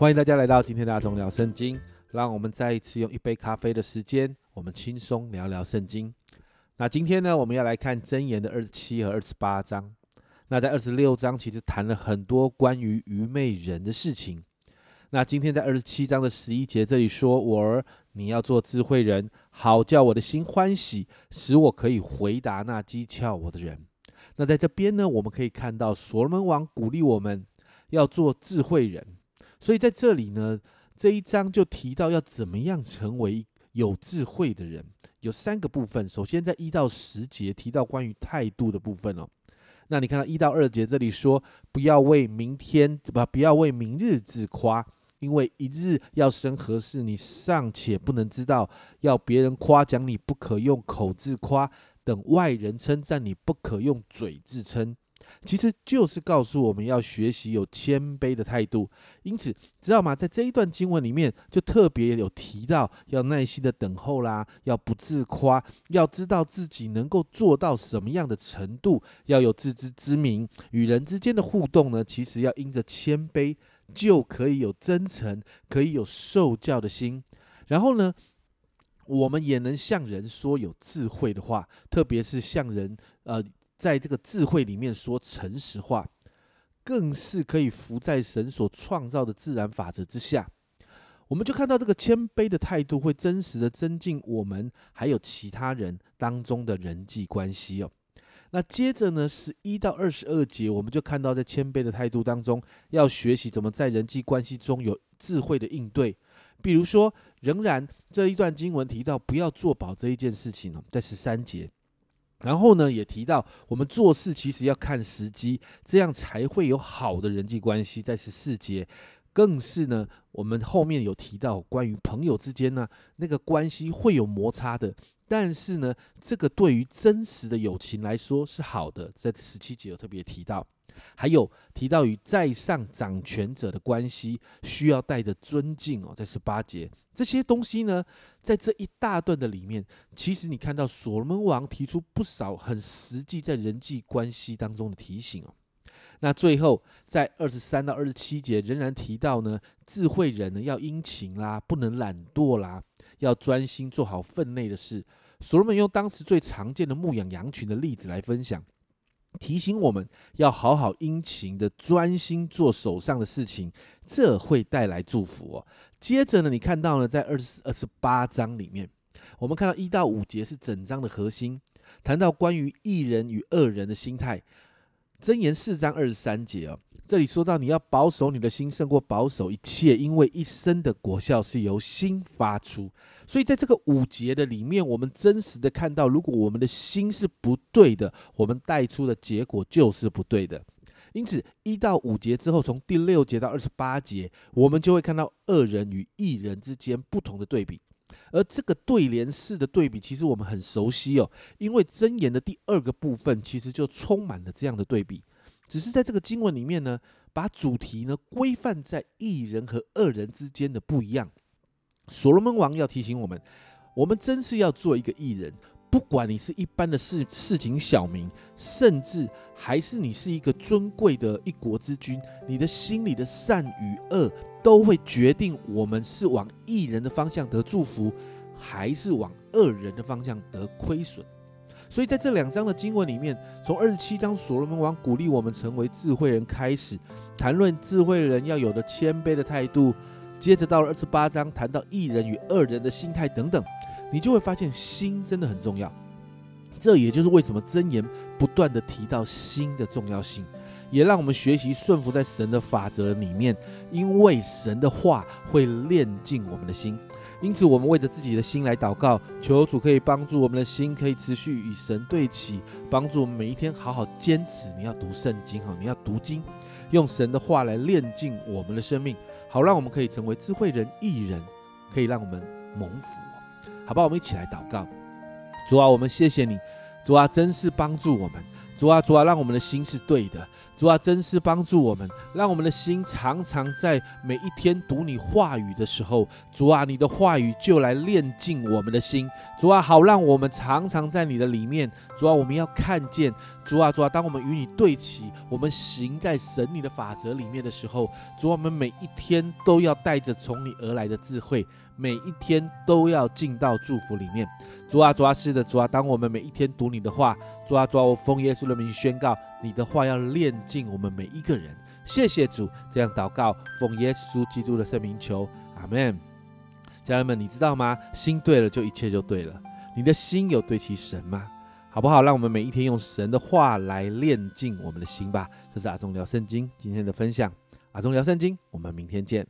欢迎大家来到今天的阿忠聊圣经，让我们再一次用一杯咖啡的时间，我们轻松聊聊圣经。那今天呢，我们要来看箴言的二十七和二十八章。那在二十六章，其实谈了很多关于愚昧人的事情。那今天在二十七章的十一节这里说：“我儿，你要做智慧人，好叫我的心欢喜，使我可以回答那讥诮我的人。”那在这边呢，我们可以看到所罗门王鼓励我们要做智慧人。所以在这里呢，这一章就提到要怎么样成为有智慧的人，有三个部分。首先在一到十节提到关于态度的部分哦。那你看到一到二节这里说：“不要为明天不不要为明日自夸。”因为一日要生何事，你尚且不能知道；要别人夸奖你，不可用口自夸；等外人称赞你，不可用嘴自称。其实就是告诉我们要学习有谦卑的态度。因此，知道吗？在这一段经文里面，就特别有提到要耐心的等候啦，要不自夸，要知道自己能够做到什么样的程度，要有自知之明。与人之间的互动呢，其实要因着谦卑。就可以有真诚，可以有受教的心，然后呢，我们也能向人说有智慧的话，特别是向人，呃，在这个智慧里面说诚实话，更是可以服在神所创造的自然法则之下。我们就看到这个谦卑的态度，会真实的增进我们还有其他人当中的人际关系哦。那接着呢，十一到二十二节，我们就看到在谦卑的态度当中，要学习怎么在人际关系中有智慧的应对。比如说，仍然这一段经文提到不要做保这一件事情呢，在十三节。然后呢，也提到我们做事其实要看时机，这样才会有好的人际关系。在十四节，更是呢，我们后面有提到关于朋友之间呢，那个关系会有摩擦的。但是呢，这个对于真实的友情来说是好的，在十七节有特别提到，还有提到与在上掌权者的关系需要带着尊敬哦，在十八节这些东西呢，在这一大段的里面，其实你看到所罗门王提出不少很实际在人际关系当中的提醒哦。那最后在二十三到二十七节仍然提到呢，智慧人呢要殷勤啦，不能懒惰啦，要专心做好分内的事。所罗门用当时最常见的牧养羊群的例子来分享，提醒我们要好好殷勤的专心做手上的事情，这会带来祝福哦。接着呢，你看到呢，在二十二十八章里面，我们看到一到五节是整章的核心，谈到关于一人与二人的心态。箴言四章二十三节哦，这里说到你要保守你的心胜过保守一切，因为一生的果效是由心发出。所以在这个五节的里面，我们真实的看到，如果我们的心是不对的，我们带出的结果就是不对的。因此一到五节之后，从第六节到二十八节，我们就会看到恶人与义人之间不同的对比。而这个对联式的对比，其实我们很熟悉哦，因为箴言的第二个部分其实就充满了这样的对比，只是在这个经文里面呢，把主题呢规范在一人和恶人之间的不一样。所罗门王要提醒我们，我们真是要做一个艺人。不管你是一般的市市井小民，甚至还是你是一个尊贵的一国之君，你的心里的善与恶，都会决定我们是往一人的方向得祝福，还是往恶人的方向得亏损。所以在这两章的经文里面，从二十七章所罗门王鼓励我们成为智慧人开始，谈论智慧人要有的谦卑的态度，接着到了二十八章谈到一人与恶人的心态等等。你就会发现心真的很重要，这也就是为什么箴言不断的提到心的重要性，也让我们学习顺服在神的法则里面，因为神的话会炼尽我们的心。因此，我们为着自己的心来祷告，求主可以帮助我们的心可以持续与神对齐，帮助我们每一天好好坚持。你要读圣经哈，你要读经，用神的话来炼尽我们的生命，好让我们可以成为智慧人、艺人，可以让我们蒙福。好吧，我们一起来祷告。主啊，我们谢谢你。主啊，真是帮助我们。主啊，主啊，让我们的心是对的。主啊，真是帮助我们，让我们的心常常在每一天读你话语的时候，主啊，你的话语就来炼净我们的心。主啊，好让我们常常在你的里面。主啊，我们要看见，主啊，主啊，当我们与你对齐，我们行在神你的法则里面的时候，主啊，我们每一天都要带着从你而来的智慧。每一天都要进到祝福里面，主啊，主啊，是的，主啊，当我们每一天读你的话，主啊，主啊，我奉耶稣的名宣告，你的话要炼尽我们每一个人。谢谢主，这样祷告，奉耶稣基督的圣名求，阿门。家人们，你知道吗？心对了，就一切就对了。你的心有对齐神吗？好不好？让我们每一天用神的话来炼尽我们的心吧。这是阿忠聊圣经今天的分享，阿忠聊圣经，我们明天见。